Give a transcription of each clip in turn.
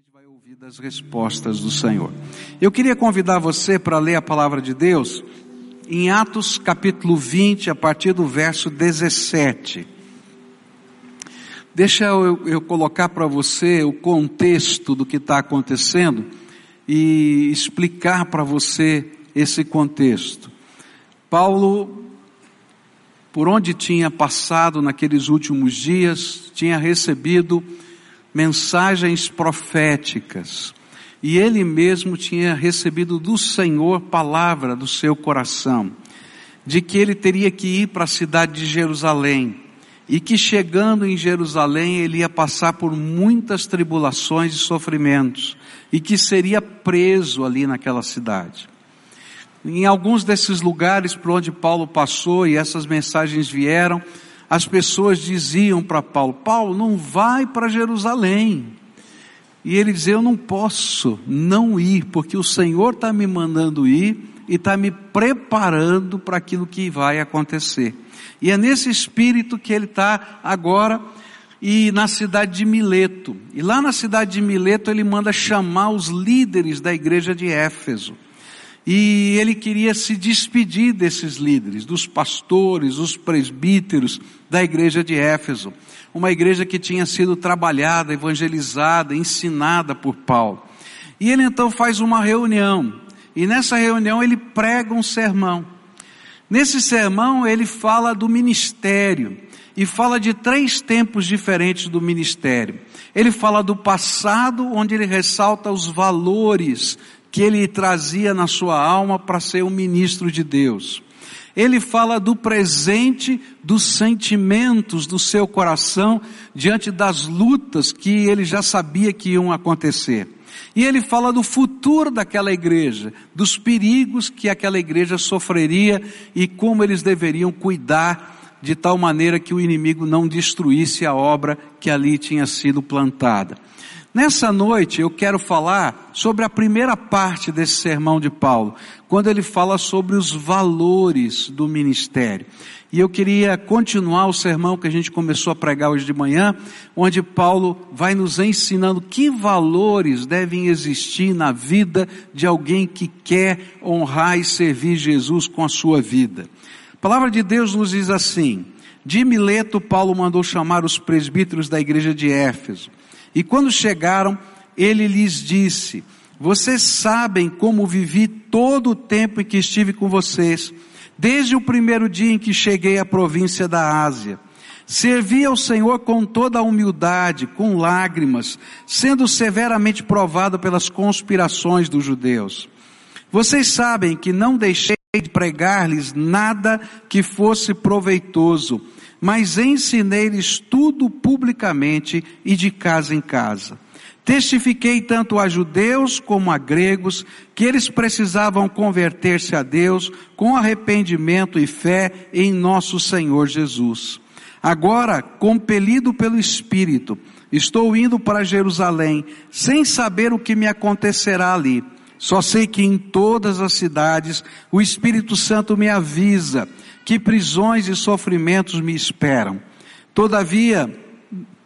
gente vai ouvir das respostas do Senhor. Eu queria convidar você para ler a palavra de Deus em Atos capítulo 20, a partir do verso 17. Deixa eu, eu colocar para você o contexto do que está acontecendo e explicar para você esse contexto. Paulo, por onde tinha passado naqueles últimos dias, tinha recebido mensagens proféticas. E ele mesmo tinha recebido do Senhor palavra do seu coração, de que ele teria que ir para a cidade de Jerusalém, e que chegando em Jerusalém ele ia passar por muitas tribulações e sofrimentos, e que seria preso ali naquela cidade. Em alguns desses lugares por onde Paulo passou e essas mensagens vieram, as pessoas diziam para Paulo: Paulo, não vai para Jerusalém. E ele dizia: Eu não posso não ir, porque o Senhor está me mandando ir e está me preparando para aquilo que vai acontecer. E é nesse espírito que ele está agora e na cidade de Mileto. E lá na cidade de Mileto ele manda chamar os líderes da igreja de Éfeso. E ele queria se despedir desses líderes, dos pastores, os presbíteros da igreja de Éfeso. Uma igreja que tinha sido trabalhada, evangelizada, ensinada por Paulo. E ele então faz uma reunião. E nessa reunião ele prega um sermão. Nesse sermão ele fala do ministério e fala de três tempos diferentes do ministério. Ele fala do passado, onde ele ressalta os valores que ele trazia na sua alma para ser um ministro de Deus. Ele fala do presente, dos sentimentos do seu coração diante das lutas que ele já sabia que iam acontecer. E ele fala do futuro daquela igreja, dos perigos que aquela igreja sofreria e como eles deveriam cuidar de tal maneira que o inimigo não destruísse a obra que ali tinha sido plantada. Nessa noite eu quero falar sobre a primeira parte desse sermão de Paulo, quando ele fala sobre os valores do ministério. E eu queria continuar o sermão que a gente começou a pregar hoje de manhã, onde Paulo vai nos ensinando que valores devem existir na vida de alguém que quer honrar e servir Jesus com a sua vida. A palavra de Deus nos diz assim: de Mileto, Paulo mandou chamar os presbíteros da igreja de Éfeso. E quando chegaram, ele lhes disse: Vocês sabem como vivi todo o tempo em que estive com vocês, desde o primeiro dia em que cheguei à província da Ásia. Servi ao Senhor com toda a humildade, com lágrimas, sendo severamente provado pelas conspirações dos judeus. Vocês sabem que não deixei de pregar-lhes nada que fosse proveitoso, mas ensinei-lhes tudo publicamente e de casa em casa. Testifiquei tanto a judeus como a gregos que eles precisavam converter-se a Deus com arrependimento e fé em nosso Senhor Jesus. Agora, compelido pelo Espírito, estou indo para Jerusalém, sem saber o que me acontecerá ali. Só sei que em todas as cidades o Espírito Santo me avisa que prisões e sofrimentos me esperam. Todavia,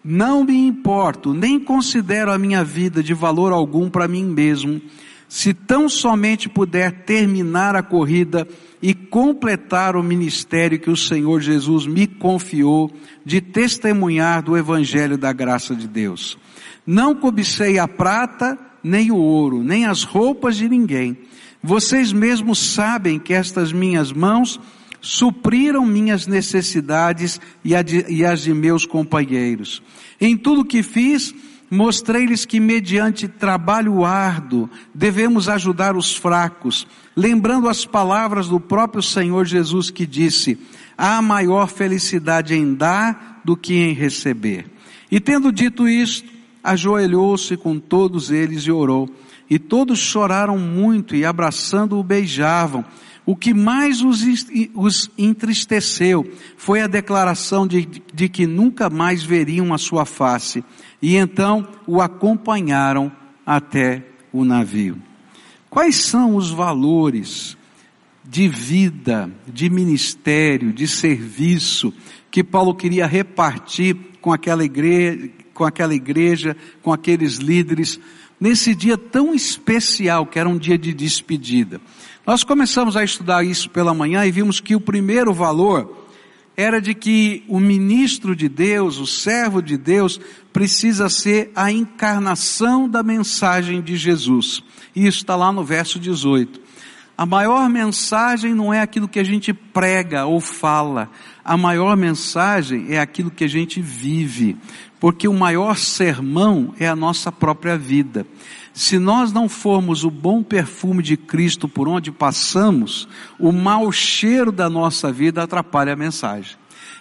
não me importo, nem considero a minha vida de valor algum para mim mesmo, se tão somente puder terminar a corrida e completar o ministério que o Senhor Jesus me confiou de testemunhar do Evangelho da graça de Deus. Não cobicei a prata, nem o ouro, nem as roupas de ninguém. Vocês mesmos sabem que estas minhas mãos supriram minhas necessidades e, as de meus companheiros. Em tudo que fiz, mostrei-lhes que mediante trabalho árduo devemos ajudar os fracos, lembrando as palavras do próprio Senhor Jesus que disse, há maior felicidade em dar do que em receber. E tendo dito isto, ajoelhou-se com todos eles e orou. E todos choraram muito e abraçando-o beijavam. O que mais os, entristeceu foi a declaração de, de que nunca mais veriam a sua face. E então o acompanharam até o navio. Quais são os valores de vida, de ministério, de serviço que Paulo queria repartir com aquela igreja, com aquela igreja, com aqueles líderes, nesse dia tão especial que era um dia de despedida. Nós começamos a estudar isso pela manhã e vimos que o primeiro valor era de que o ministro de Deus, o servo de Deus, precisa ser a encarnação da mensagem de Jesus. E isso está lá no verso 18. A maior mensagem não é aquilo que a gente prega ou fala. A maior mensagem é aquilo que a gente vive. Porque o maior sermão é a nossa própria vida. Se nós não formos o bom perfume de Cristo por onde passamos, o mau cheiro da nossa vida atrapalha a mensagem.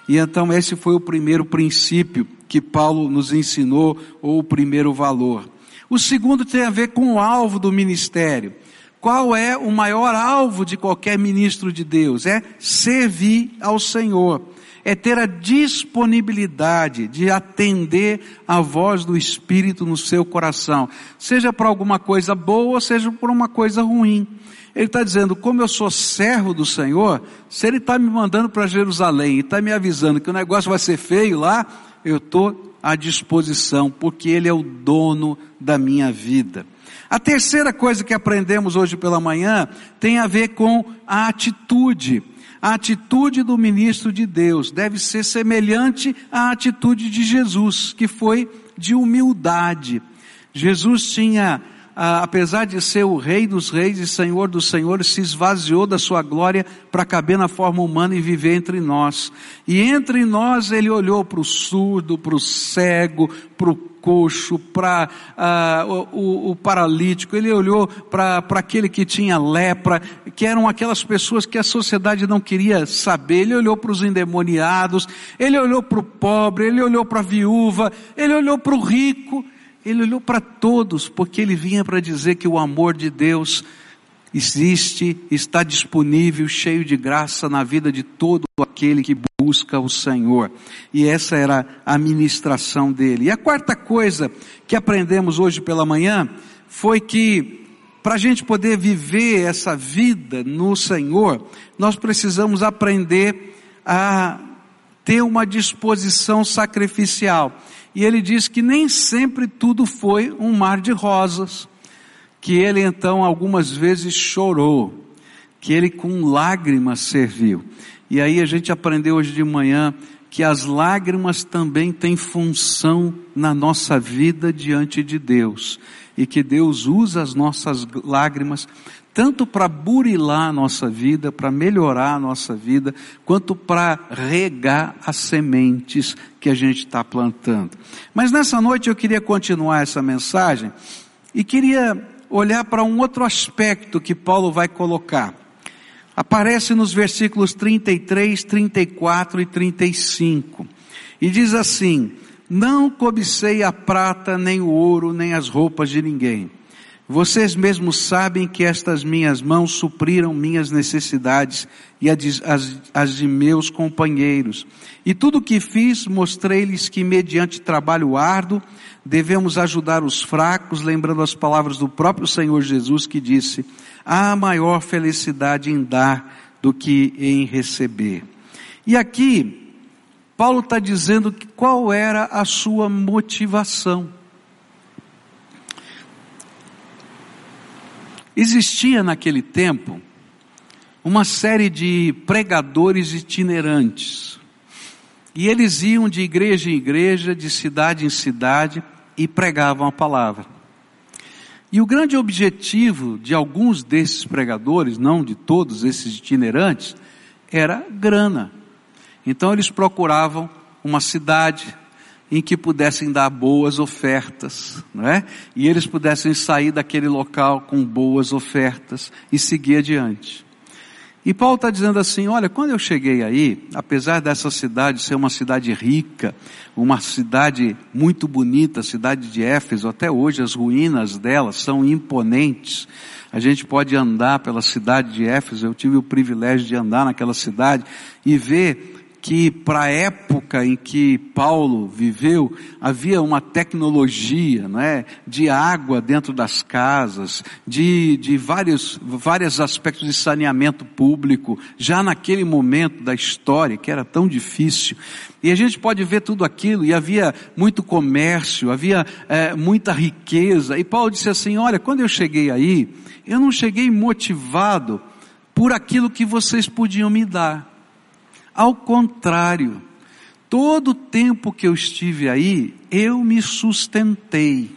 E então esse foi o primeiro princípio que Paulo nos ensinou, ou o primeiro valor. O segundo tem a ver com o alvo do ministério. Qual é o maior alvo de qualquer ministro de Deus? É servir ao Senhor é ter a disponibilidade de atender a voz do Espírito no seu coração, seja para alguma coisa boa, seja por uma coisa ruim. Ele está dizendo, como eu sou servo do Senhor, se Ele está me mandando para Jerusalém e está me avisando que o negócio vai ser feio lá, eu estou à disposição, porque Ele é o dono da minha vida. A terceira coisa que aprendemos hoje pela manhã tem a ver com a atitude a atitude do ministro de Deus deve ser semelhante à atitude de Jesus, que foi de humildade. Jesus tinha, apesar de ser o Rei dos Reis e Senhor dos Senhores, se esvaziou da sua glória para caber na forma humana e viver entre nós. E entre nós ele olhou para o surdo, para o cego, para o coxo, para ah, o, o, paralítico, ele olhou para aquele que tinha lepra, que eram aquelas pessoas que a sociedade não queria saber, ele olhou para os endemoniados, ele olhou para o pobre, ele olhou para a viúva, ele olhou para o rico, ele olhou para todos, porque ele vinha para dizer que o amor de Deus existe, está disponível, cheio de graça na vida de todo aquele que busca o Senhor. E essa era a ministração dele. E a quarta coisa que aprendemos hoje pela manhã foi que para a gente poder viver essa vida no Senhor, nós precisamos aprender a ter uma disposição sacrificial. E ele diz que nem sempre tudo foi um mar de rosas que ele então algumas vezes chorou, que ele com lágrimas serviu. E aí a gente aprendeu hoje de manhã que as lágrimas também têm função na nossa vida diante de Deus. E que Deus usa as nossas lágrimas tanto para burilar a nossa vida, para melhorar a nossa vida, quanto para regar as sementes que a gente está plantando. Mas nessa noite eu queria continuar essa mensagem e queria olhar para um outro aspecto que Paulo vai colocar. Aparece nos versículos 33, 34 e 35. E diz assim: Não cobicei a prata, nem o ouro, nem as roupas de ninguém. Vocês mesmos sabem que estas minhas mãos supriram minhas necessidades e as, de meus companheiros. E tudo o que fiz, mostrei-lhes que, mediante trabalho árduo, devemos ajudar os fracos, lembrando as palavras do próprio Senhor Jesus que disse: há maior felicidade em dar do que em receber. E aqui, Paulo está dizendo que qual era a sua motivação. Existia naquele tempo uma série de pregadores itinerantes. E eles iam de igreja em igreja, de cidade em cidade, e pregavam a palavra. E o grande objetivo de alguns desses pregadores, não de todos esses itinerantes, era grana. Então eles procuravam uma cidade em que pudessem dar boas ofertas, não é? E eles pudessem sair daquele local com boas ofertas e seguir adiante. E Paulo está dizendo assim: olha, quando eu cheguei aí, apesar dessa cidade ser uma cidade rica, uma cidade muito bonita, a cidade de Éfeso, até hoje as ruínas dela são imponentes. A gente pode andar pela cidade de Éfeso, eu tive o privilégio de andar naquela cidade e ver que para a época em que Paulo viveu, havia uma tecnologia, não é? De água dentro das casas, de, de vários, vários aspectos de saneamento público, já naquele momento da história, que era tão difícil. E a gente pode ver tudo aquilo, e havia muito comércio, havia é, muita riqueza, e Paulo disse assim, olha, quando eu cheguei aí, eu não cheguei motivado por aquilo que vocês podiam me dar. Ao contrário, todo o tempo que eu estive aí, eu me sustentei.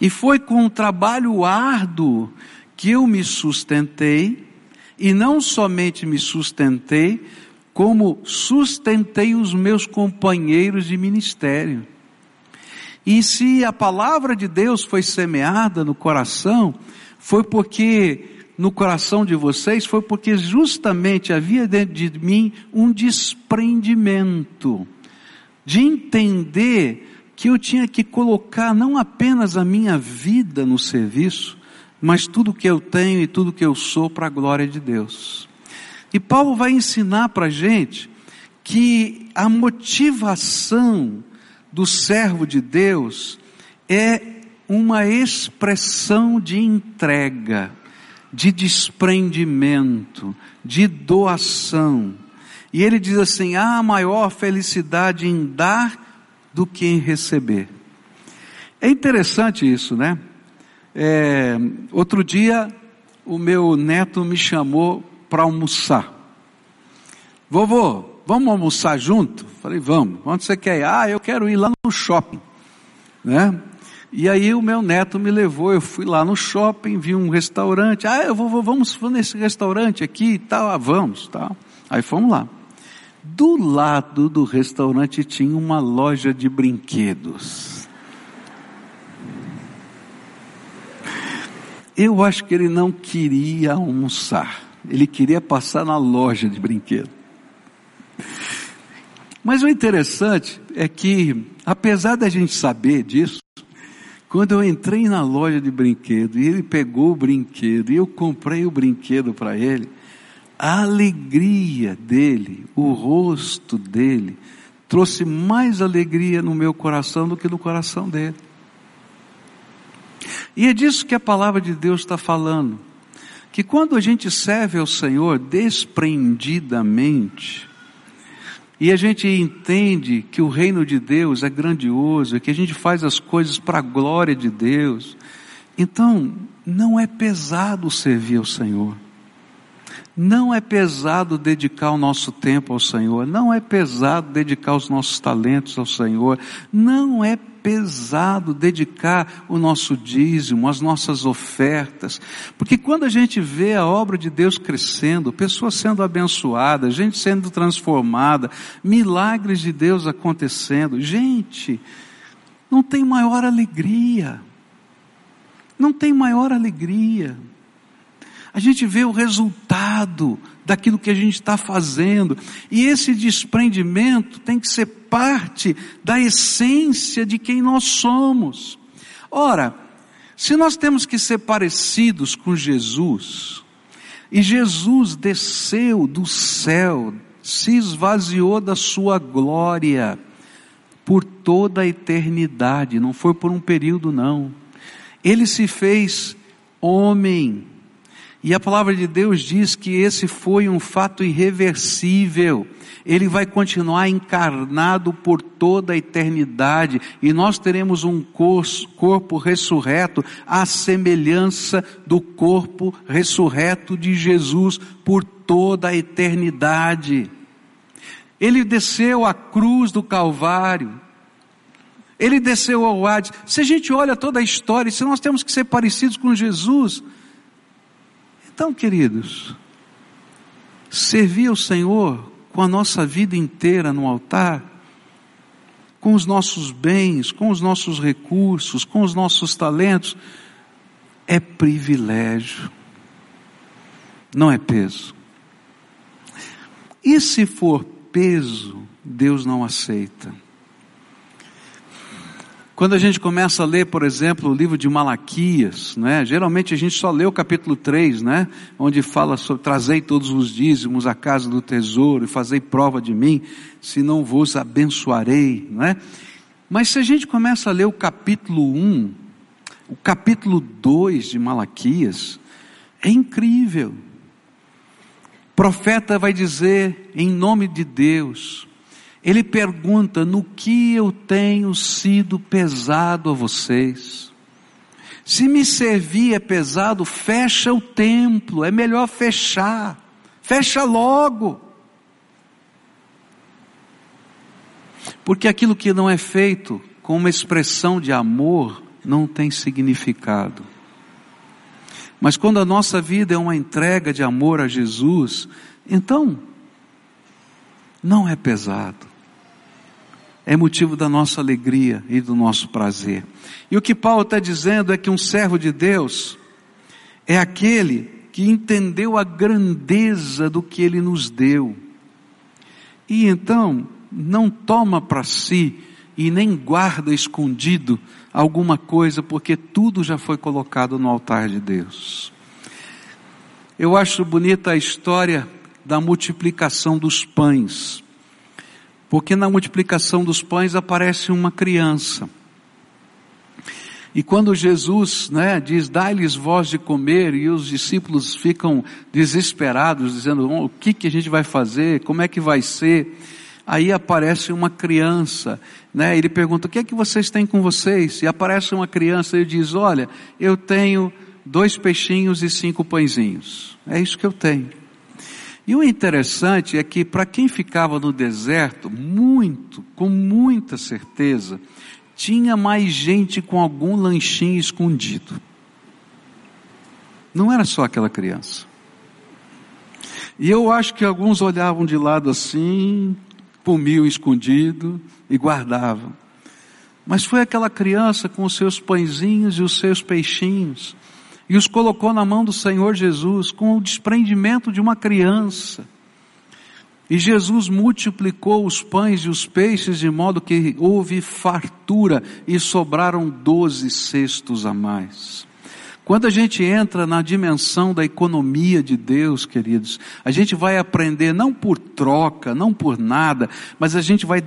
E foi com um trabalho árduo que eu me sustentei, e não somente me sustentei, como sustentei os meus companheiros de ministério. E se a palavra de Deus foi semeada no coração, foi porque no coração de vocês foi porque justamente havia dentro de mim um desprendimento de entender que eu tinha que colocar não apenas a minha vida no serviço, mas tudo que eu tenho e tudo que eu sou para a glória de Deus. E Paulo vai ensinar para a gente que a motivação do servo de Deus é uma expressão de entrega de desprendimento, de doação. E ele diz assim: há maior felicidade em dar do que em receber. É interessante isso, né? É, outro dia, o meu neto me chamou para almoçar. Vovô, vamos almoçar junto? Falei, vamos. Onde você quer ir? Ah, eu quero ir lá no shopping. Né? E aí o meu neto me levou, eu fui lá no shopping, vi um restaurante, ah, eu vou, vou vamos nesse restaurante aqui e tal, ah, vamos, tal. Aí fomos lá. Do lado do restaurante tinha uma loja de brinquedos. Eu acho que ele não queria almoçar, ele queria passar na loja de brinquedos. Mas o interessante é que, apesar da gente saber disso, quando eu entrei na loja de brinquedo e ele pegou o brinquedo e eu comprei o brinquedo para ele, a alegria dele, o rosto dele, trouxe mais alegria no meu coração do que no coração dele. E é disso que a palavra de Deus está falando. Que quando a gente serve ao Senhor desprendidamente, e a gente entende que o reino de Deus é grandioso, que a gente faz as coisas para a glória de Deus. Então, não é pesado servir ao Senhor. Não é pesado dedicar o nosso tempo ao Senhor, não é pesado dedicar os nossos talentos ao Senhor, não é pesado dedicar o nosso dízimo, as nossas ofertas, porque quando a gente vê a obra de Deus crescendo, pessoas sendo abençoadas, gente sendo transformada, milagres de Deus acontecendo, gente, não tem maior alegria, não tem maior alegria. A gente vê o resultado daquilo que a gente está fazendo. E esse desprendimento tem que ser parte da essência de quem nós somos. Ora, se nós temos que ser parecidos com Jesus, e Jesus desceu do céu, se esvaziou da sua glória por toda a eternidade, não foi por um período não. Ele se fez homem, e a palavra de Deus diz que esse foi um fato irreversível. Ele vai continuar encarnado por toda a eternidade e nós teremos um corpo ressurreto à semelhança do corpo ressurreto de Jesus por toda a eternidade. Ele desceu à cruz do Calvário. Ele desceu ao Hades. Se a gente olha toda a história, se nós temos que ser parecidos com Jesus, então, queridos, servir ao Senhor com a nossa vida inteira no altar, com os nossos bens, com os nossos recursos, com os nossos talentos, é privilégio, não é peso. E se for peso, Deus não aceita. Quando a gente começa a ler, por exemplo, o livro de Malaquias, né? geralmente a gente só lê o capítulo 3, né? onde fala sobre trazei todos os dízimos à casa do tesouro e fazei prova de mim, se não vos abençoarei. Né? Mas se a gente começa a ler o capítulo 1, o capítulo 2 de Malaquias, é incrível. O profeta vai dizer, em nome de Deus, ele pergunta: no que eu tenho sido pesado a vocês? Se me servir é pesado, fecha o templo, é melhor fechar, fecha logo. Porque aquilo que não é feito com uma expressão de amor não tem significado. Mas quando a nossa vida é uma entrega de amor a Jesus, então não é pesado é motivo da nossa alegria e do nosso prazer. E o que Paulo está dizendo é que um servo de Deus é aquele que entendeu a grandeza do que ele nos deu. E então não toma para si e nem guarda escondido alguma coisa, porque tudo já foi colocado no altar de Deus. Eu acho bonita a história da multiplicação dos pães. Porque na multiplicação dos pães aparece uma criança. E quando Jesus né, diz, dá-lhes voz de comer, e os discípulos ficam desesperados, dizendo, oh, o que, que a gente vai fazer, como é que vai ser? Aí aparece uma criança, né, ele pergunta, o que é que vocês têm com vocês? E aparece uma criança e diz, olha, eu tenho dois peixinhos e cinco pãezinhos. É isso que eu tenho. E o interessante é que para quem ficava no deserto, muito, com muita certeza, tinha mais gente com algum lanchinho escondido. Não era só aquela criança. E eu acho que alguns olhavam de lado assim, comiam escondido e guardavam. Mas foi aquela criança com os seus pãezinhos e os seus peixinhos e os colocou na mão do Senhor Jesus com o desprendimento de uma criança. E Jesus multiplicou os pães e os peixes de modo que houve fartura e sobraram doze cestos a mais. Quando a gente entra na dimensão da economia de Deus, queridos, a gente vai aprender não por troca, não por nada, mas a gente vai,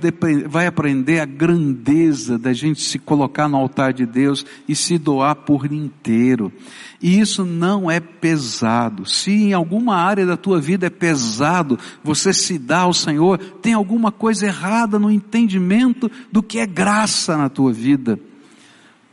vai aprender a grandeza da gente se colocar no altar de Deus e se doar por inteiro. E isso não é pesado. Se em alguma área da tua vida é pesado, você se dá ao Senhor, tem alguma coisa errada no entendimento do que é graça na tua vida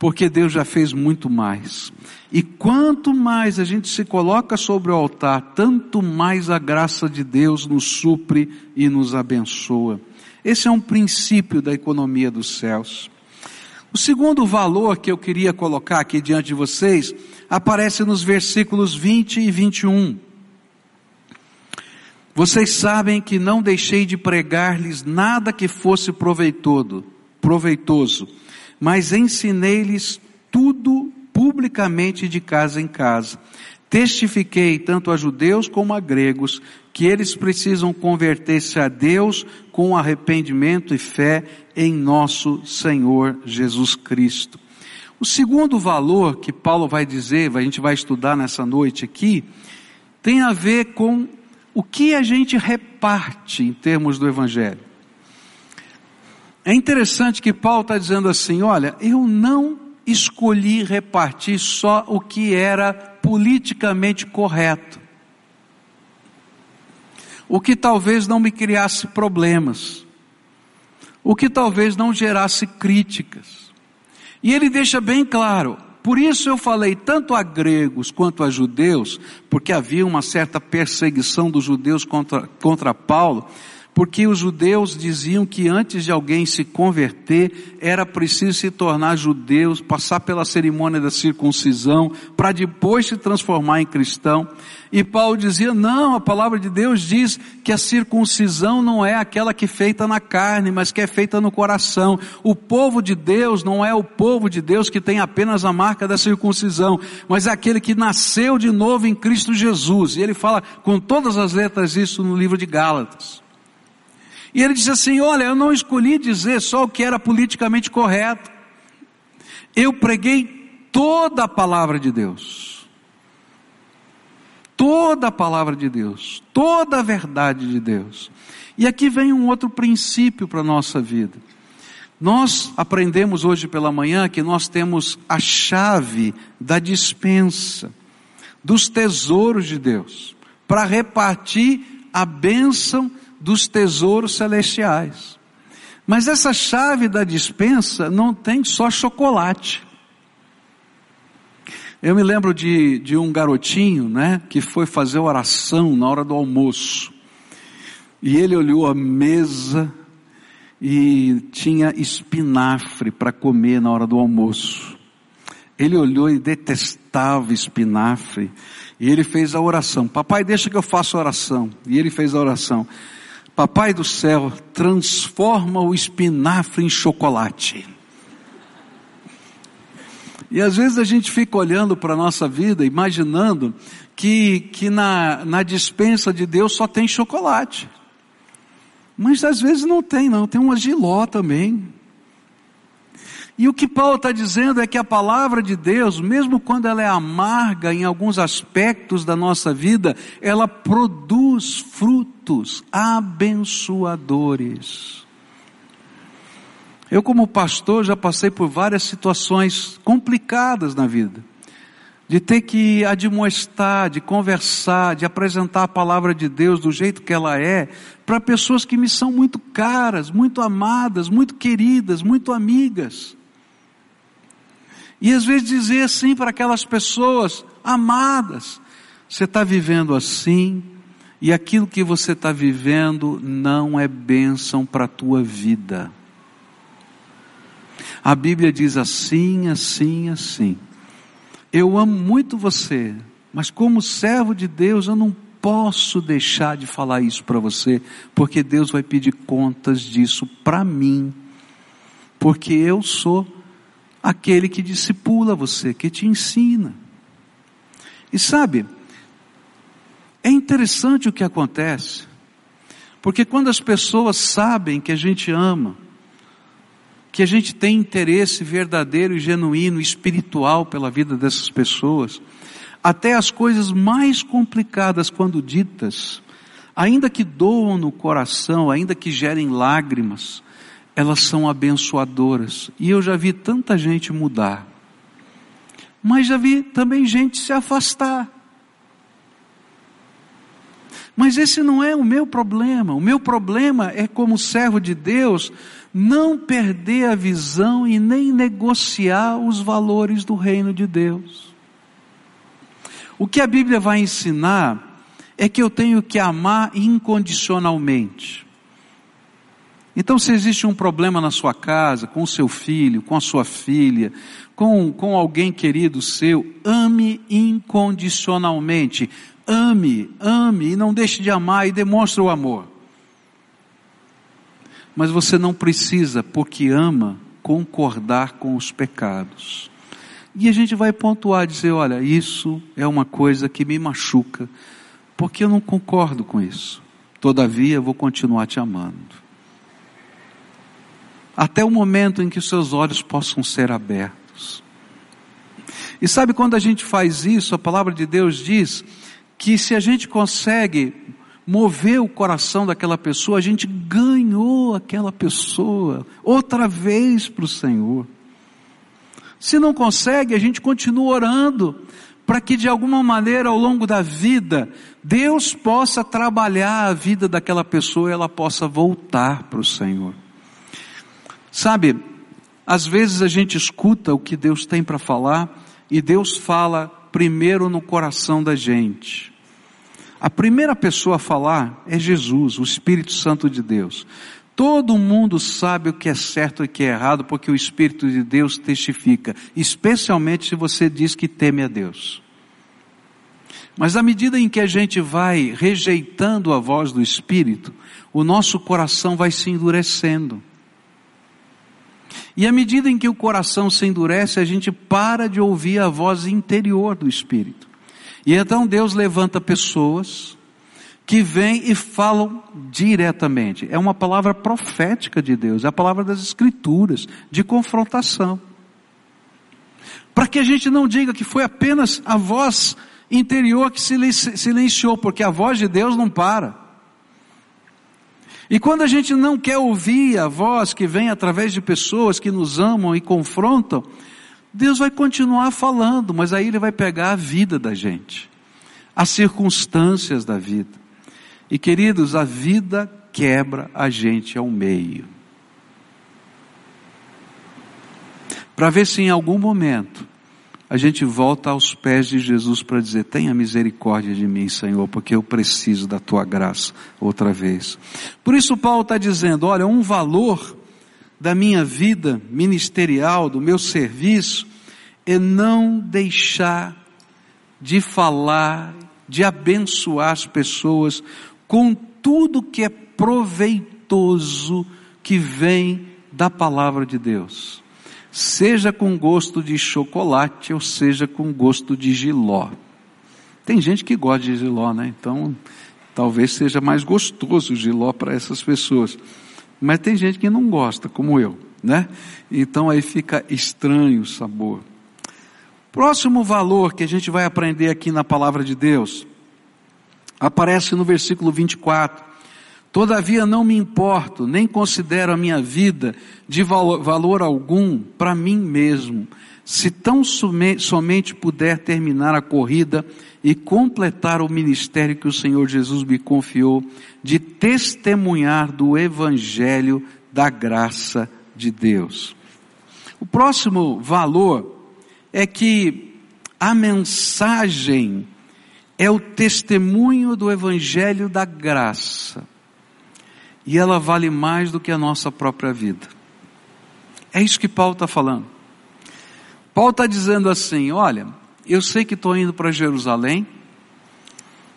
porque Deus já fez muito mais. E quanto mais a gente se coloca sobre o altar, tanto mais a graça de Deus nos supre e nos abençoa. Esse é um princípio da economia dos céus. O segundo valor que eu queria colocar aqui diante de vocês aparece nos versículos 20 e 21. Vocês sabem que não deixei de pregar-lhes nada que fosse proveitoso, proveitoso mas ensinei-lhes tudo publicamente de casa em casa. Testifiquei tanto a judeus como a gregos que eles precisam converter-se a Deus com arrependimento e fé em nosso Senhor Jesus Cristo. O segundo valor que Paulo vai dizer, a gente vai estudar nessa noite aqui, tem a ver com o que a gente reparte em termos do Evangelho. É interessante que Paulo está dizendo assim: olha, eu não escolhi repartir só o que era politicamente correto, o que talvez não me criasse problemas, o que talvez não gerasse críticas. E ele deixa bem claro, por isso eu falei tanto a gregos quanto a judeus, porque havia uma certa perseguição dos judeus contra, contra Paulo, porque os judeus diziam que antes de alguém se converter, era preciso se tornar judeus, passar pela cerimônia da circuncisão, para depois se transformar em cristão. E Paulo dizia, não, a palavra de Deus diz que a circuncisão não é aquela que é feita na carne, mas que é feita no coração. O povo de Deus não é o povo de Deus que tem apenas a marca da circuncisão, mas é aquele que nasceu de novo em Cristo Jesus. E ele fala com todas as letras isso no livro de Gálatas. E ele disse assim: Olha, eu não escolhi dizer só o que era politicamente correto. Eu preguei toda a palavra de Deus. Toda a palavra de Deus, toda a verdade de Deus. E aqui vem um outro princípio para a nossa vida. Nós aprendemos hoje pela manhã que nós temos a chave da dispensa, dos tesouros de Deus, para repartir a bênção dos tesouros celestiais. Mas essa chave da dispensa não tem só chocolate. Eu me lembro de, de um garotinho, né, que foi fazer oração na hora do almoço. E ele olhou a mesa e tinha espinafre para comer na hora do almoço. Ele olhou e detestava espinafre. E ele fez a oração. Papai, deixa que eu faça a oração. E ele fez a oração. Papai do céu, transforma o espinafre em chocolate. E às vezes a gente fica olhando para a nossa vida, imaginando que, que na, na dispensa de Deus só tem chocolate. Mas às vezes não tem, não, tem uma giló também. E o que Paulo está dizendo é que a palavra de Deus, mesmo quando ela é amarga em alguns aspectos da nossa vida, ela produz frutos abençoadores. Eu, como pastor, já passei por várias situações complicadas na vida. De ter que admoestar, de conversar, de apresentar a palavra de Deus do jeito que ela é, para pessoas que me são muito caras, muito amadas, muito queridas, muito amigas. E às vezes dizer assim para aquelas pessoas amadas: você está vivendo assim, e aquilo que você está vivendo não é bênção para a tua vida. A Bíblia diz assim, assim, assim. Eu amo muito você, mas como servo de Deus, eu não posso deixar de falar isso para você, porque Deus vai pedir contas disso para mim, porque eu sou aquele que discipula você, que te ensina. E sabe, é interessante o que acontece, porque quando as pessoas sabem que a gente ama, que a gente tem interesse verdadeiro e genuíno, espiritual pela vida dessas pessoas. Até as coisas mais complicadas, quando ditas, ainda que doam no coração, ainda que gerem lágrimas, elas são abençoadoras. E eu já vi tanta gente mudar. Mas já vi também gente se afastar. Mas esse não é o meu problema. O meu problema é, como servo de Deus, não perder a visão e nem negociar os valores do reino de Deus. O que a Bíblia vai ensinar é que eu tenho que amar incondicionalmente. Então, se existe um problema na sua casa, com o seu filho, com a sua filha, com, com alguém querido seu, ame incondicionalmente. Ame, ame e não deixe de amar e demonstre o amor. Mas você não precisa, porque ama, concordar com os pecados. E a gente vai pontuar, dizer: olha, isso é uma coisa que me machuca, porque eu não concordo com isso. Todavia, vou continuar te amando. Até o momento em que os seus olhos possam ser abertos. E sabe quando a gente faz isso, a palavra de Deus diz que se a gente consegue mover o coração daquela pessoa, a gente ganhou aquela pessoa outra vez para o Senhor. Se não consegue, a gente continua orando para que de alguma maneira ao longo da vida Deus possa trabalhar a vida daquela pessoa e ela possa voltar para o Senhor. Sabe, às vezes a gente escuta o que Deus tem para falar e Deus fala primeiro no coração da gente. A primeira pessoa a falar é Jesus, o Espírito Santo de Deus. Todo mundo sabe o que é certo e o que é errado, porque o Espírito de Deus testifica, especialmente se você diz que teme a Deus. Mas à medida em que a gente vai rejeitando a voz do Espírito, o nosso coração vai se endurecendo. E à medida em que o coração se endurece, a gente para de ouvir a voz interior do Espírito. E então Deus levanta pessoas que vêm e falam diretamente. É uma palavra profética de Deus, é a palavra das Escrituras, de confrontação. para que a gente não diga que foi apenas a voz interior que silenciou, porque a voz de Deus não para. E quando a gente não quer ouvir a voz que vem através de pessoas que nos amam e confrontam, Deus vai continuar falando, mas aí Ele vai pegar a vida da gente, as circunstâncias da vida. E queridos, a vida quebra a gente ao meio. Para ver se em algum momento a gente volta aos pés de Jesus para dizer: tenha misericórdia de mim, Senhor, porque eu preciso da tua graça outra vez. Por isso, Paulo está dizendo: olha, um valor da minha vida ministerial, do meu serviço, é não deixar de falar, de abençoar as pessoas com tudo que é proveitoso que vem da palavra de Deus seja com gosto de chocolate ou seja com gosto de giló. Tem gente que gosta de giló, né? Então, talvez seja mais gostoso o giló para essas pessoas. Mas tem gente que não gosta, como eu, né? Então aí fica estranho o sabor. Próximo valor que a gente vai aprender aqui na palavra de Deus aparece no versículo 24. Todavia não me importo, nem considero a minha vida de valor, algum para mim mesmo, se tão somente puder terminar a corrida e completar o ministério que o Senhor Jesus me confiou de testemunhar do Evangelho da graça de Deus. O próximo valor é que a mensagem é o testemunho do Evangelho da graça e ela vale mais do que a nossa própria vida. É isso que Paulo está falando. Paulo está dizendo assim: olha, eu sei que estou indo para Jerusalém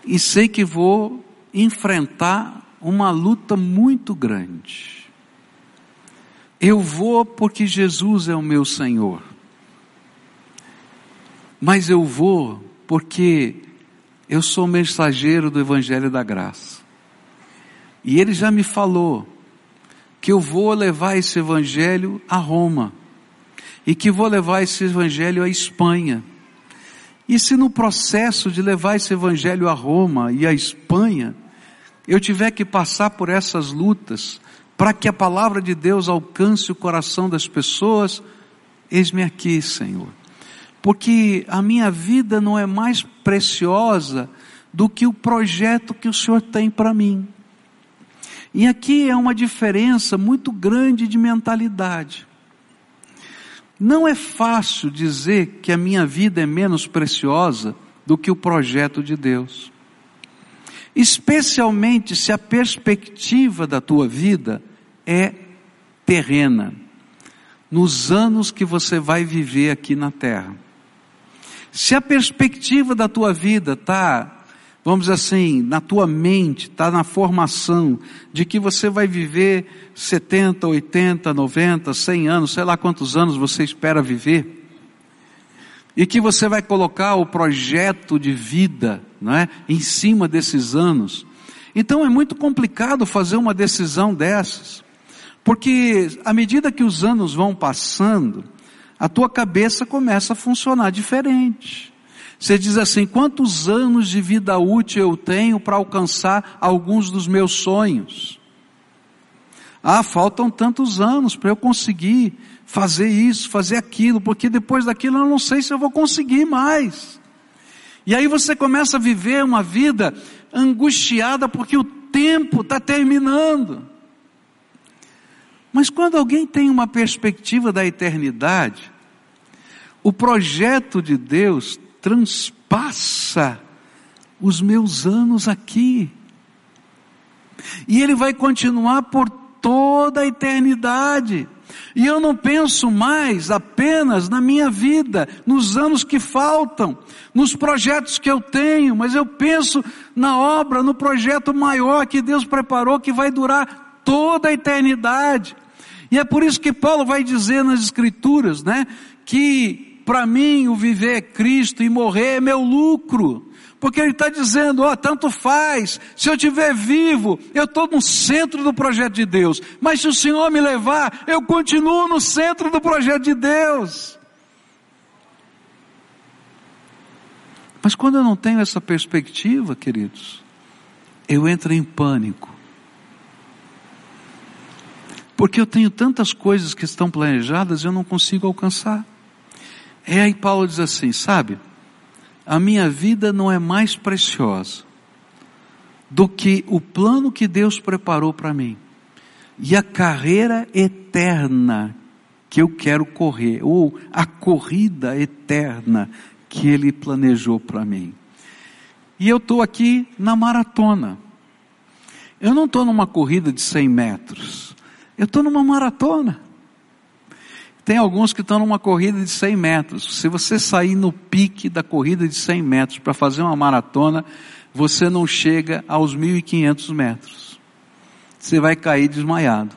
e sei que vou enfrentar uma luta muito grande. Eu vou porque Jesus é o meu Senhor. Mas eu vou porque eu sou mensageiro do Evangelho da Graça. E ele já me falou que eu vou levar esse evangelho a Roma e que vou levar esse evangelho à Espanha. E se no processo de levar esse evangelho a Roma e à Espanha, eu tiver que passar por essas lutas para que a palavra de Deus alcance o coração das pessoas, eis-me aqui, Senhor. Porque a minha vida não é mais preciosa do que o projeto que o Senhor tem para mim. E aqui é uma diferença muito grande de mentalidade. Não é fácil dizer que a minha vida é menos preciosa do que o projeto de Deus. Especialmente se a perspectiva da tua vida é terrena, nos anos que você vai viver aqui na terra. Se a perspectiva da tua vida está vamos assim, na tua mente, está na formação de que você vai viver 70, 80, 90, 100 anos, sei lá quantos anos você espera viver, e que você vai colocar o projeto de vida, não é, em cima desses anos. Então é muito complicado fazer uma decisão dessas, porque à medida que os anos vão passando, a tua cabeça começa a funcionar diferente. Você diz assim: quantos anos de vida útil eu tenho para alcançar alguns dos meus sonhos? Ah, faltam tantos anos para eu conseguir fazer isso, fazer aquilo, porque depois daquilo eu não sei se eu vou conseguir mais. E aí você começa a viver uma vida angustiada porque o tempo está terminando. Mas quando alguém tem uma perspectiva da eternidade, o projeto de Deus transpassa os meus anos aqui. E Ele vai continuar por toda a eternidade. E eu não penso mais apenas na minha vida, nos anos que faltam, nos projetos que eu tenho, mas eu penso na obra, no projeto maior que Deus preparou que vai durar toda a eternidade. E é por isso que Paulo vai dizer nas Escrituras, né, que para mim o viver é Cristo e morrer é meu lucro. Porque ele está dizendo, ó, oh, tanto faz, se eu estiver vivo, eu estou no centro do projeto de Deus. Mas se o Senhor me levar, eu continuo no centro do projeto de Deus. Mas quando eu não tenho essa perspectiva, queridos, eu entro em pânico. Porque eu tenho tantas coisas que estão planejadas e eu não consigo alcançar. É aí Paulo diz assim, sabe? A minha vida não é mais preciosa do que o plano que Deus preparou para mim e a carreira eterna que eu quero correr, ou a corrida eterna que Ele planejou para mim. E eu estou aqui na maratona. Eu não estou numa corrida de 100 metros, eu estou numa maratona. Tem alguns que estão numa corrida de 100 metros. Se você sair no pique da corrida de 100 metros para fazer uma maratona, você não chega aos 1.500 metros. Você vai cair desmaiado.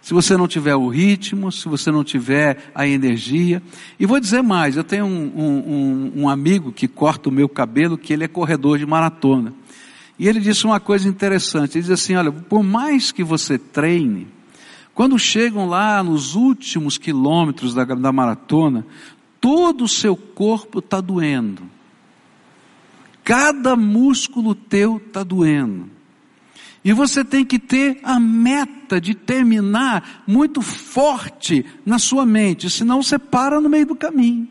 Se você não tiver o ritmo, se você não tiver a energia. E vou dizer mais: eu tenho um, um, um amigo que corta o meu cabelo, que ele é corredor de maratona. E ele disse uma coisa interessante: ele diz assim, olha, por mais que você treine, quando chegam lá nos últimos quilômetros da, da maratona, todo o seu corpo está doendo. Cada músculo teu está doendo. E você tem que ter a meta de terminar muito forte na sua mente, senão você para no meio do caminho.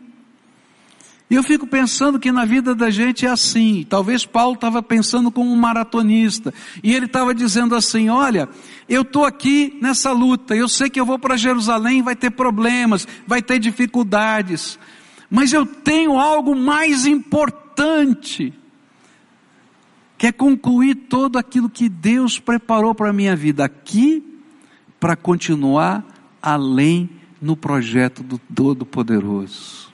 E eu fico pensando que na vida da gente é assim. Talvez Paulo estava pensando como um maratonista. E ele estava dizendo assim: olha, eu estou aqui nessa luta, eu sei que eu vou para Jerusalém, vai ter problemas, vai ter dificuldades. Mas eu tenho algo mais importante, que é concluir todo aquilo que Deus preparou para a minha vida aqui, para continuar além no projeto do Todo-Poderoso.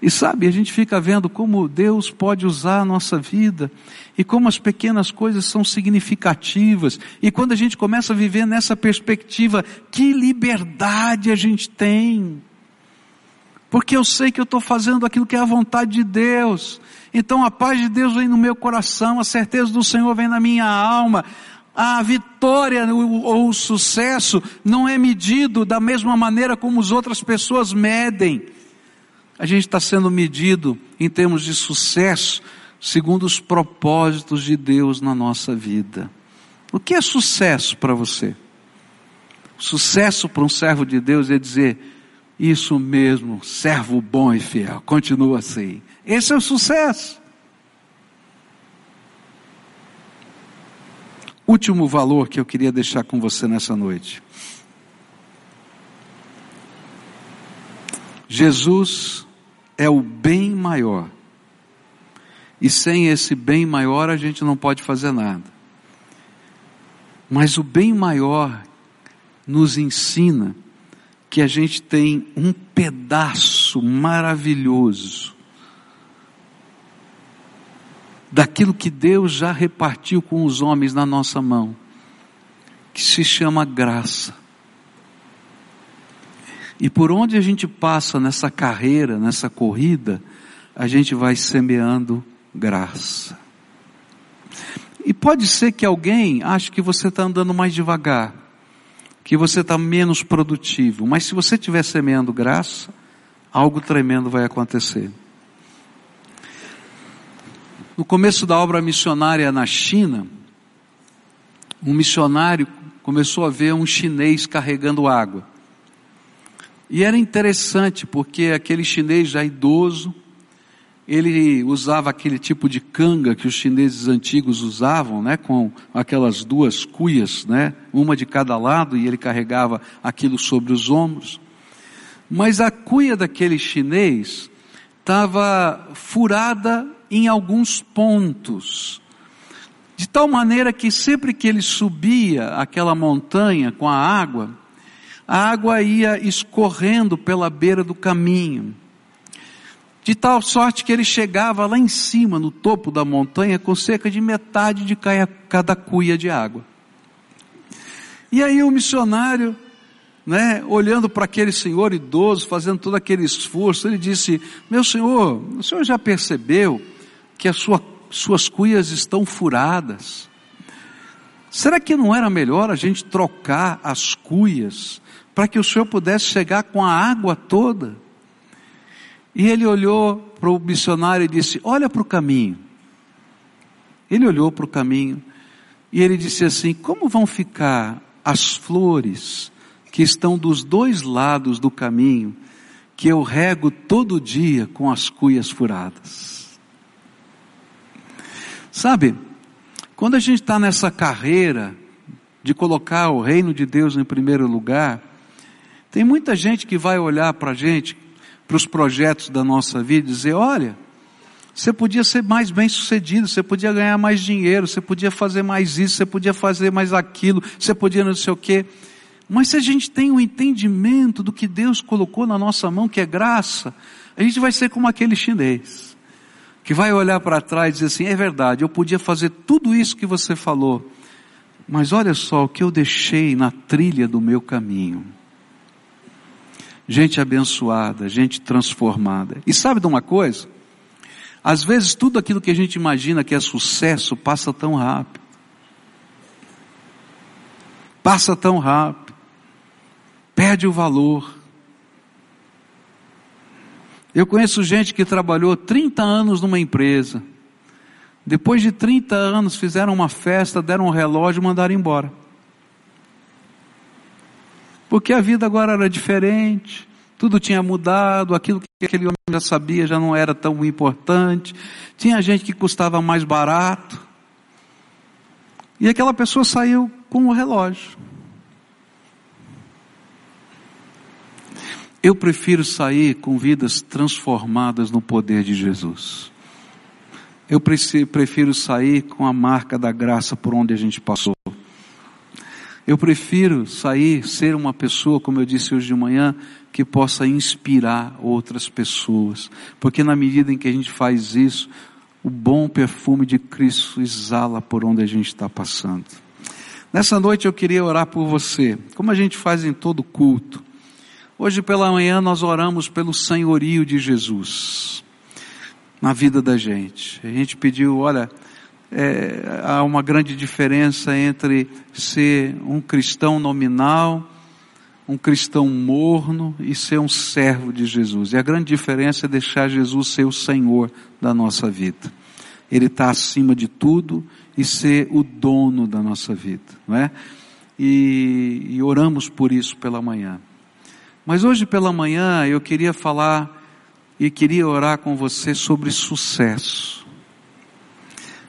E sabe, a gente fica vendo como Deus pode usar a nossa vida e como as pequenas coisas são significativas. E quando a gente começa a viver nessa perspectiva, que liberdade a gente tem. Porque eu sei que eu estou fazendo aquilo que é a vontade de Deus. Então a paz de Deus vem no meu coração, a certeza do Senhor vem na minha alma. A vitória ou o sucesso não é medido da mesma maneira como as outras pessoas medem a gente está sendo medido em termos de sucesso segundo os propósitos de Deus na nossa vida. O que é sucesso para você? Sucesso para um servo de Deus é dizer, isso mesmo, servo bom e fiel, continua assim. Esse é o sucesso. Último valor que eu queria deixar com você nessa noite. Jesus é o bem maior. E sem esse bem maior a gente não pode fazer nada. Mas o bem maior nos ensina que a gente tem um pedaço maravilhoso daquilo que Deus já repartiu com os homens na nossa mão, que se chama graça. E por onde a gente passa nessa carreira, nessa corrida, a gente vai semeando graça. E pode ser que alguém ache que você está andando mais devagar, que você está menos produtivo, mas se você estiver semeando graça, algo tremendo vai acontecer. No começo da obra missionária na China, um missionário começou a ver um chinês carregando água. E era interessante porque aquele chinês já idoso, ele usava aquele tipo de canga que os chineses antigos usavam, né, com aquelas duas cuias, né, uma de cada lado, e ele carregava aquilo sobre os ombros. Mas a cuia daquele chinês estava furada em alguns pontos, de tal maneira que sempre que ele subia aquela montanha com a água, a água ia escorrendo pela beira do caminho. De tal sorte que ele chegava lá em cima, no topo da montanha, com cerca de metade de cada cuia de água. E aí o missionário, né, olhando para aquele senhor idoso, fazendo todo aquele esforço, ele disse: Meu senhor, o senhor já percebeu que as sua, suas cuias estão furadas? Será que não era melhor a gente trocar as cuias para que o Senhor pudesse chegar com a água toda. E ele olhou para o missionário e disse: Olha para o caminho. Ele olhou para o caminho e ele disse assim: Como vão ficar as flores que estão dos dois lados do caminho, que eu rego todo dia com as cuias furadas? Sabe, quando a gente está nessa carreira de colocar o reino de Deus em primeiro lugar, tem muita gente que vai olhar para a gente, para os projetos da nossa vida e dizer: olha, você podia ser mais bem sucedido, você podia ganhar mais dinheiro, você podia fazer mais isso, você podia fazer mais aquilo, você podia não sei o quê. Mas se a gente tem um entendimento do que Deus colocou na nossa mão, que é graça, a gente vai ser como aquele chinês, que vai olhar para trás e dizer assim: é verdade, eu podia fazer tudo isso que você falou, mas olha só o que eu deixei na trilha do meu caminho. Gente abençoada, gente transformada. E sabe de uma coisa? Às vezes tudo aquilo que a gente imagina que é sucesso passa tão rápido. Passa tão rápido. Perde o valor. Eu conheço gente que trabalhou 30 anos numa empresa. Depois de 30 anos fizeram uma festa, deram um relógio e mandaram embora. Porque a vida agora era diferente tudo tinha mudado, aquilo que aquele homem já sabia já não era tão importante, tinha gente que custava mais barato, e aquela pessoa saiu com o relógio. Eu prefiro sair com vidas transformadas no poder de Jesus. Eu prefiro sair com a marca da graça por onde a gente passou. Eu prefiro sair, ser uma pessoa, como eu disse hoje de manhã, que possa inspirar outras pessoas. Porque na medida em que a gente faz isso, o bom perfume de Cristo exala por onde a gente está passando. Nessa noite eu queria orar por você, como a gente faz em todo culto. Hoje pela manhã nós oramos pelo senhorio de Jesus na vida da gente. A gente pediu, olha, é, há uma grande diferença entre ser um cristão nominal, um cristão morno e ser um servo de Jesus. E a grande diferença é deixar Jesus ser o Senhor da nossa vida. Ele está acima de tudo e ser o dono da nossa vida, não é? E, e oramos por isso pela manhã. Mas hoje pela manhã eu queria falar e queria orar com você sobre sucesso.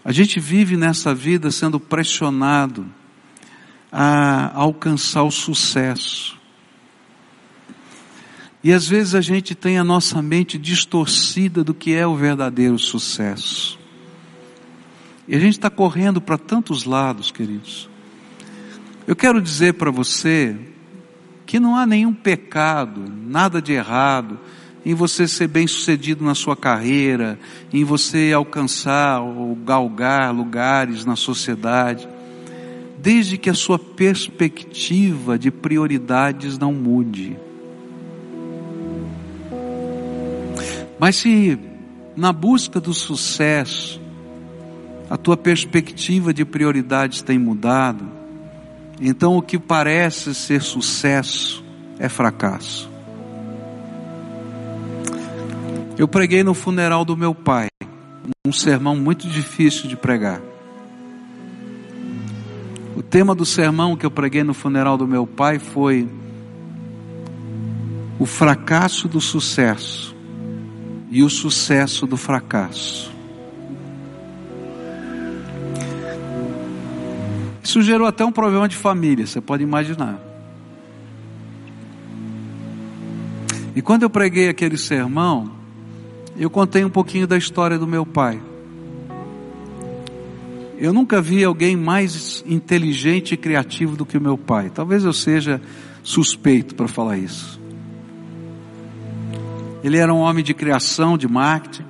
A gente vive nessa vida sendo pressionado a alcançar o sucesso. E às vezes a gente tem a nossa mente distorcida do que é o verdadeiro sucesso. E a gente está correndo para tantos lados, queridos. Eu quero dizer para você que não há nenhum pecado, nada de errado em você ser bem sucedido na sua carreira, em você alcançar ou galgar lugares na sociedade, desde que a sua perspectiva de prioridades não mude. Mas se na busca do sucesso, a tua perspectiva de prioridades tem mudado, então o que parece ser sucesso é fracasso. Eu preguei no funeral do meu pai, um sermão muito difícil de pregar. O tema do sermão que eu preguei no funeral do meu pai foi o fracasso do sucesso e o sucesso do fracasso. Isso gerou até um problema de família, você pode imaginar. E quando eu preguei aquele sermão, eu contei um pouquinho da história do meu pai. Eu nunca vi alguém mais inteligente e criativo do que o meu pai. Talvez eu seja suspeito para falar isso. Ele era um homem de criação, de marketing,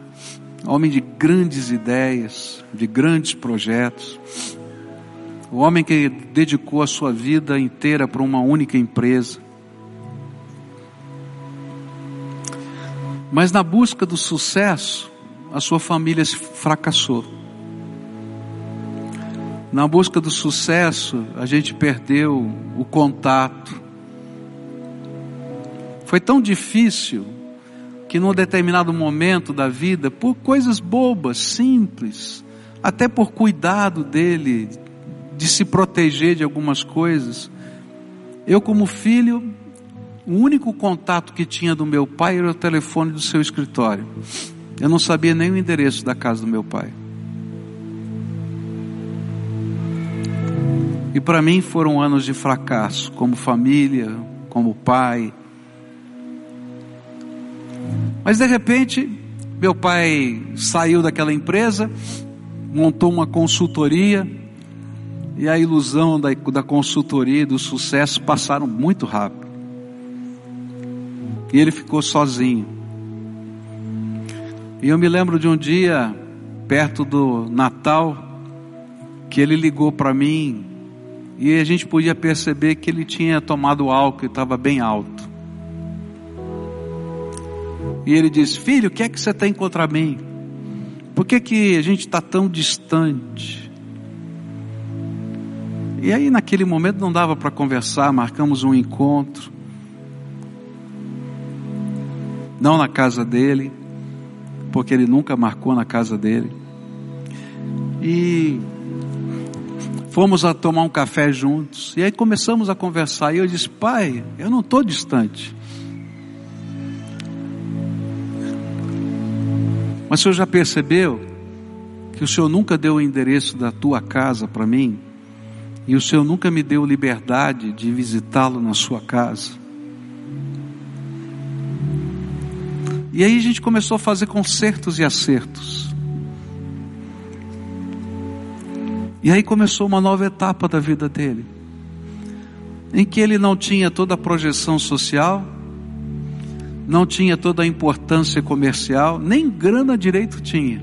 homem de grandes ideias, de grandes projetos. O homem que dedicou a sua vida inteira para uma única empresa. Mas na busca do sucesso, a sua família fracassou. Na busca do sucesso, a gente perdeu o contato. Foi tão difícil que num determinado momento da vida, por coisas bobas, simples, até por cuidado dele, de se proteger de algumas coisas, eu como filho, o único contato que tinha do meu pai era o telefone do seu escritório. Eu não sabia nem o endereço da casa do meu pai. E para mim foram anos de fracasso, como família, como pai. Mas de repente, meu pai saiu daquela empresa, montou uma consultoria, e a ilusão da, da consultoria e do sucesso passaram muito rápido. E ele ficou sozinho. E eu me lembro de um dia, perto do Natal, que ele ligou para mim e a gente podia perceber que ele tinha tomado álcool e estava bem alto. E ele disse: Filho, o que é que você tem contra mim? Por que, que a gente está tão distante? E aí, naquele momento, não dava para conversar, marcamos um encontro. Não na casa dele, porque ele nunca marcou na casa dele. E Fomos a tomar um café juntos. E aí começamos a conversar. E eu disse: Pai, eu não estou distante. Mas o senhor já percebeu que o senhor nunca deu o endereço da tua casa para mim? E o senhor nunca me deu liberdade de visitá-lo na sua casa? E aí a gente começou a fazer concertos e acertos. E aí começou uma nova etapa da vida dele, em que ele não tinha toda a projeção social, não tinha toda a importância comercial, nem grana direito tinha.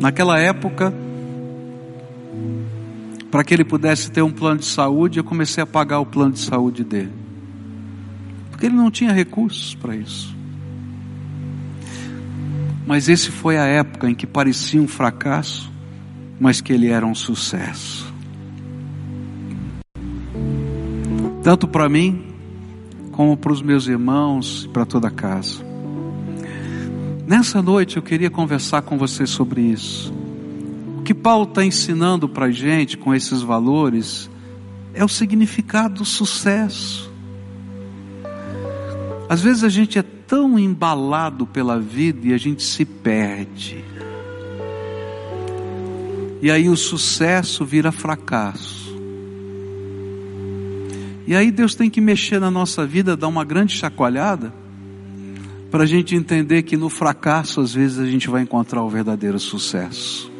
Naquela época, para que ele pudesse ter um plano de saúde, eu comecei a pagar o plano de saúde dele, porque ele não tinha recursos para isso. Mas esse foi a época em que parecia um fracasso, mas que ele era um sucesso. Tanto para mim, como para os meus irmãos e para toda a casa. Nessa noite eu queria conversar com você sobre isso. O que Paulo está ensinando para a gente com esses valores é o significado do sucesso. Às vezes a gente é tão embalado pela vida e a gente se perde. E aí o sucesso vira fracasso. E aí Deus tem que mexer na nossa vida, dar uma grande chacoalhada, para a gente entender que no fracasso às vezes a gente vai encontrar o verdadeiro sucesso.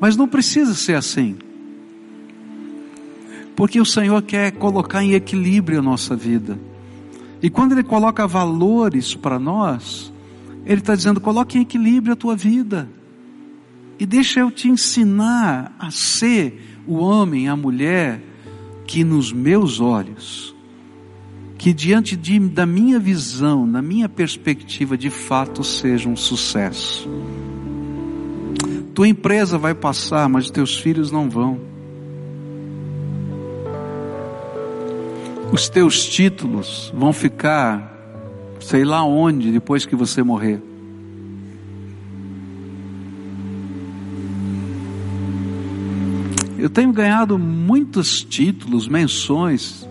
Mas não precisa ser assim. Porque o Senhor quer colocar em equilíbrio a nossa vida. E quando Ele coloca valores para nós, Ele está dizendo: coloque em equilíbrio a tua vida. E deixa eu te ensinar a ser o homem, a mulher, que nos meus olhos, que diante de, da minha visão, da minha perspectiva, de fato seja um sucesso. Tua empresa vai passar, mas teus filhos não vão. Os teus títulos vão ficar, sei lá onde, depois que você morrer. Eu tenho ganhado muitos títulos, menções.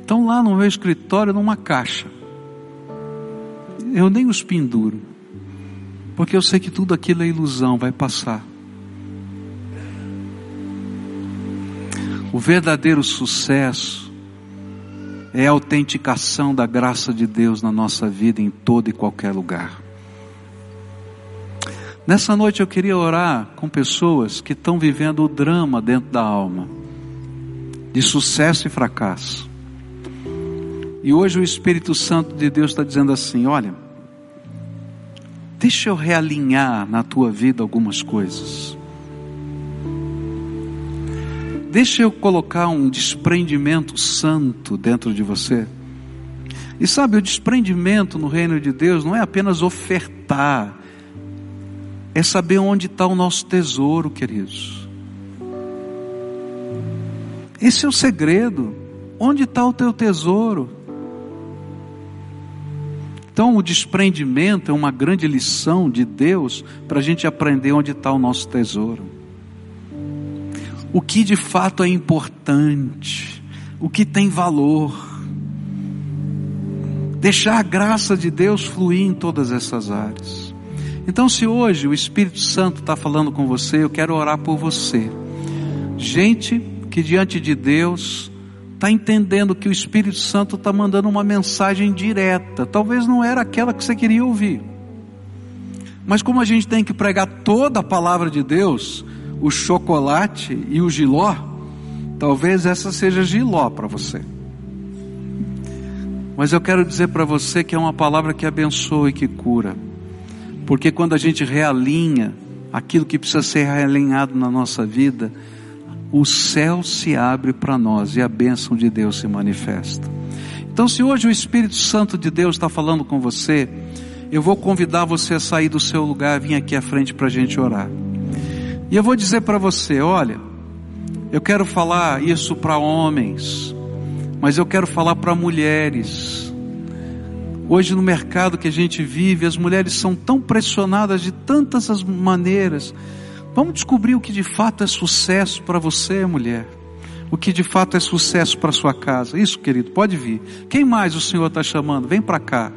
Estão lá no meu escritório numa caixa. Eu nem os penduro. Porque eu sei que tudo aquilo é ilusão, vai passar. O verdadeiro sucesso é a autenticação da graça de Deus na nossa vida em todo e qualquer lugar. Nessa noite eu queria orar com pessoas que estão vivendo o drama dentro da alma, de sucesso e fracasso. E hoje o Espírito Santo de Deus está dizendo assim: olha, deixa eu realinhar na tua vida algumas coisas. Deixa eu colocar um desprendimento santo dentro de você. E sabe, o desprendimento no reino de Deus não é apenas ofertar, é saber onde está o nosso tesouro, queridos. Esse é o segredo. Onde está o teu tesouro? Então, o desprendimento é uma grande lição de Deus para a gente aprender onde está o nosso tesouro. O que de fato é importante, o que tem valor. Deixar a graça de Deus fluir em todas essas áreas. Então, se hoje o Espírito Santo está falando com você, eu quero orar por você. Gente que diante de Deus está entendendo que o Espírito Santo está mandando uma mensagem direta. Talvez não era aquela que você queria ouvir. Mas como a gente tem que pregar toda a palavra de Deus, o chocolate e o giló, talvez essa seja giló para você. Mas eu quero dizer para você que é uma palavra que abençoa e que cura. Porque quando a gente realinha aquilo que precisa ser realinhado na nossa vida, o céu se abre para nós e a bênção de Deus se manifesta. Então, se hoje o Espírito Santo de Deus está falando com você, eu vou convidar você a sair do seu lugar, vir aqui à frente para a gente orar. E eu vou dizer para você: olha, eu quero falar isso para homens, mas eu quero falar para mulheres. Hoje, no mercado que a gente vive, as mulheres são tão pressionadas de tantas maneiras Vamos descobrir o que de fato é sucesso para você, mulher. O que de fato é sucesso para sua casa. Isso, querido, pode vir. Quem mais o Senhor está chamando? Vem para cá.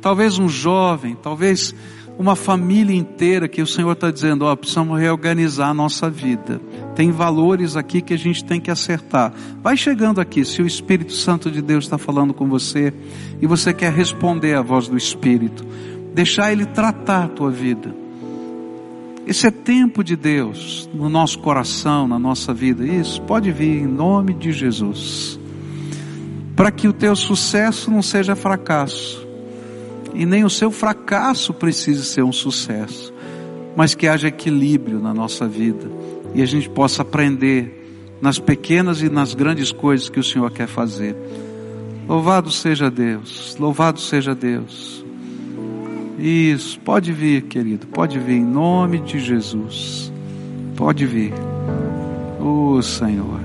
Talvez um jovem, talvez uma família inteira que o Senhor está dizendo: ó, precisamos reorganizar a nossa vida. Tem valores aqui que a gente tem que acertar. Vai chegando aqui, se o Espírito Santo de Deus está falando com você e você quer responder à voz do Espírito, deixar Ele tratar a tua vida. Esse é tempo de Deus no nosso coração, na nossa vida. Isso pode vir em nome de Jesus. Para que o teu sucesso não seja fracasso. E nem o seu fracasso precise ser um sucesso. Mas que haja equilíbrio na nossa vida. E a gente possa aprender nas pequenas e nas grandes coisas que o Senhor quer fazer. Louvado seja Deus. Louvado seja Deus. Isso, pode vir, querido, pode vir em nome de Jesus. Pode vir. Oh, Senhor.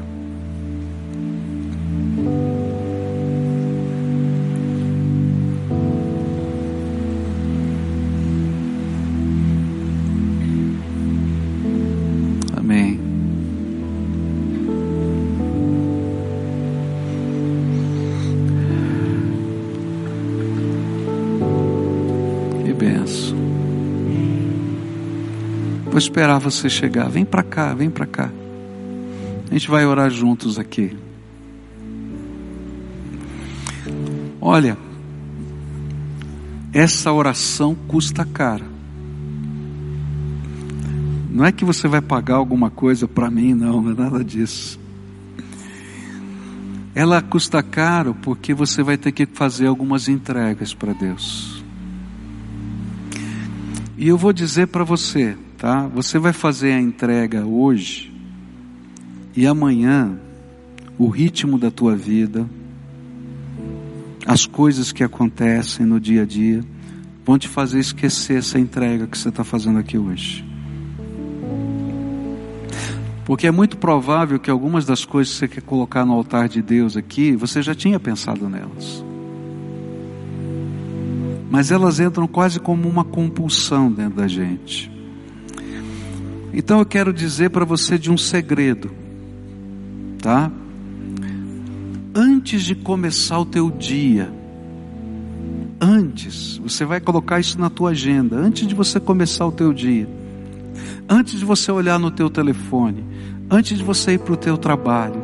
Vou esperar você chegar. Vem para cá, vem para cá. A gente vai orar juntos aqui. Olha, essa oração custa caro. Não é que você vai pagar alguma coisa para mim, não, não é nada disso. Ela custa caro porque você vai ter que fazer algumas entregas para Deus. E eu vou dizer para você, tá? Você vai fazer a entrega hoje e amanhã o ritmo da tua vida, as coisas que acontecem no dia a dia, vão te fazer esquecer essa entrega que você está fazendo aqui hoje. Porque é muito provável que algumas das coisas que você quer colocar no altar de Deus aqui, você já tinha pensado nelas. Mas elas entram quase como uma compulsão dentro da gente. Então eu quero dizer para você de um segredo, tá? Antes de começar o teu dia, antes, você vai colocar isso na tua agenda, antes de você começar o teu dia, antes de você olhar no teu telefone, antes de você ir para o teu trabalho,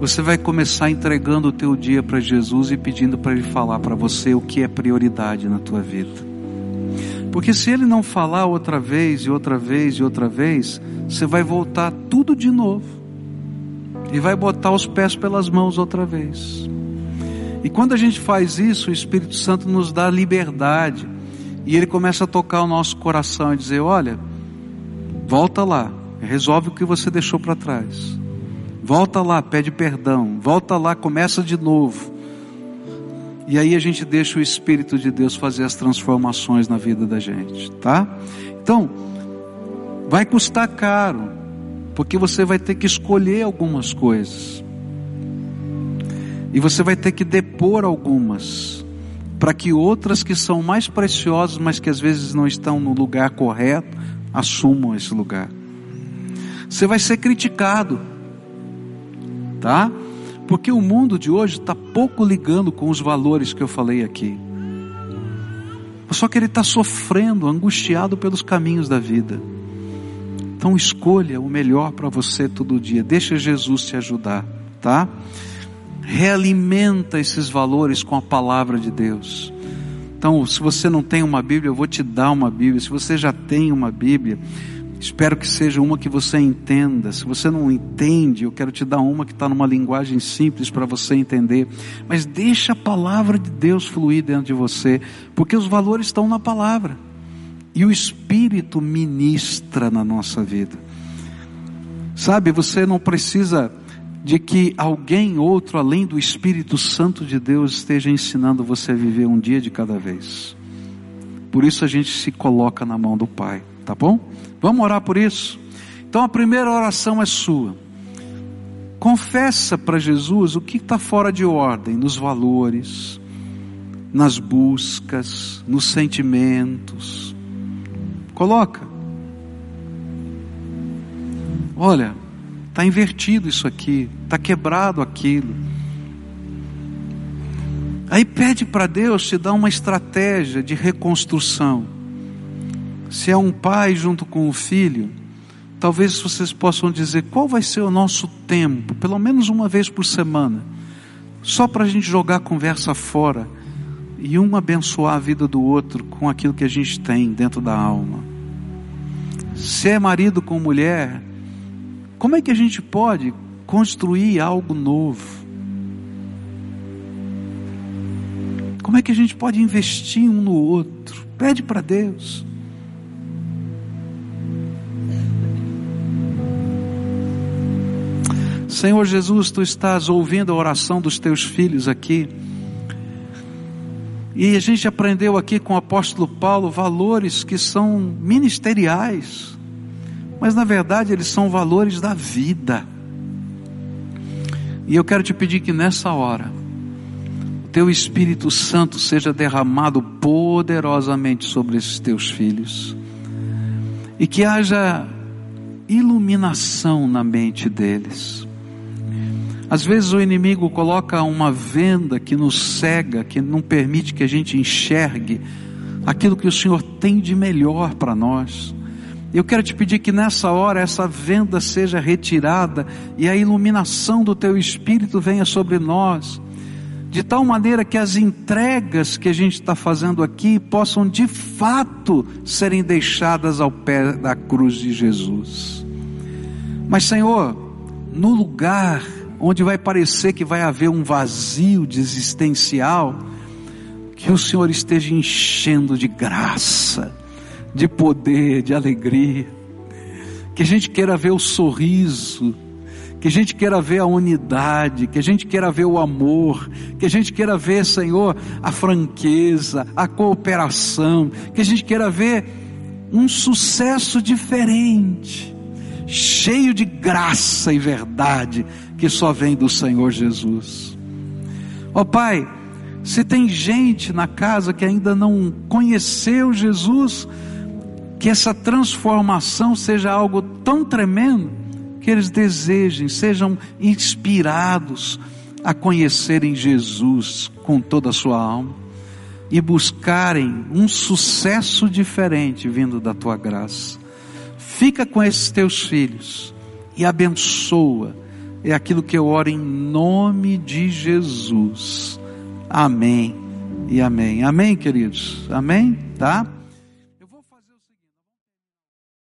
você vai começar entregando o teu dia para Jesus e pedindo para Ele falar para você o que é prioridade na tua vida. Porque se ele não falar outra vez e outra vez e outra vez, você vai voltar tudo de novo. E vai botar os pés pelas mãos outra vez. E quando a gente faz isso, o Espírito Santo nos dá liberdade. E ele começa a tocar o nosso coração e dizer: Olha, volta lá, resolve o que você deixou para trás. Volta lá, pede perdão. Volta lá, começa de novo. E aí a gente deixa o Espírito de Deus fazer as transformações na vida da gente, tá? Então, vai custar caro, porque você vai ter que escolher algumas coisas. E você vai ter que depor algumas. para que outras que são mais preciosas, mas que às vezes não estão no lugar correto, assumam esse lugar. Você vai ser criticado, tá? Porque o mundo de hoje está pouco ligando com os valores que eu falei aqui. Só que ele está sofrendo, angustiado pelos caminhos da vida. Então escolha o melhor para você todo dia. Deixa Jesus te ajudar, tá? Realimenta esses valores com a palavra de Deus. Então, se você não tem uma Bíblia, eu vou te dar uma Bíblia. Se você já tem uma Bíblia, espero que seja uma que você entenda. Se você não entende, eu quero te dar uma que está numa linguagem simples para você entender. Mas deixa a palavra de Deus fluir dentro de você, porque os valores estão na palavra. E o Espírito ministra na nossa vida. Sabe, você não precisa de que alguém outro além do Espírito Santo de Deus esteja ensinando você a viver um dia de cada vez. Por isso a gente se coloca na mão do Pai, tá bom? Vamos orar por isso? Então a primeira oração é sua. Confessa para Jesus o que está fora de ordem nos valores, nas buscas, nos sentimentos, Coloca. Olha, está invertido isso aqui, está quebrado aquilo. Aí pede para Deus te dar uma estratégia de reconstrução. Se é um pai junto com o filho, talvez vocês possam dizer qual vai ser o nosso tempo, pelo menos uma vez por semana, só para a gente jogar a conversa fora e um abençoar a vida do outro com aquilo que a gente tem dentro da alma se é marido com mulher, como é que a gente pode construir algo novo? Como é que a gente pode investir um no outro? Pede para Deus. Senhor Jesus, tu estás ouvindo a oração dos teus filhos aqui. E a gente aprendeu aqui com o apóstolo Paulo valores que são ministeriais, mas na verdade eles são valores da vida. E eu quero te pedir que nessa hora, o teu Espírito Santo seja derramado poderosamente sobre esses teus filhos, e que haja iluminação na mente deles às vezes o inimigo coloca uma venda que nos cega, que não permite que a gente enxergue aquilo que o Senhor tem de melhor para nós. Eu quero te pedir que nessa hora essa venda seja retirada e a iluminação do teu espírito venha sobre nós, de tal maneira que as entregas que a gente está fazendo aqui possam de fato serem deixadas ao pé da cruz de Jesus. Mas, Senhor, no lugar onde vai parecer que vai haver um vazio de existencial, que o Senhor esteja enchendo de graça, de poder, de alegria, que a gente queira ver o sorriso, que a gente queira ver a unidade, que a gente queira ver o amor, que a gente queira ver, Senhor, a franqueza, a cooperação, que a gente queira ver um sucesso diferente, cheio de graça e verdade, que só vem do Senhor Jesus. Ó oh, Pai, se tem gente na casa que ainda não conheceu Jesus, que essa transformação seja algo tão tremendo que eles desejem, sejam inspirados a conhecerem Jesus com toda a sua alma e buscarem um sucesso diferente vindo da tua graça. Fica com esses teus filhos e abençoa é aquilo que eu oro em nome de Jesus. Amém e amém. Amém, queridos. Amém? Tá?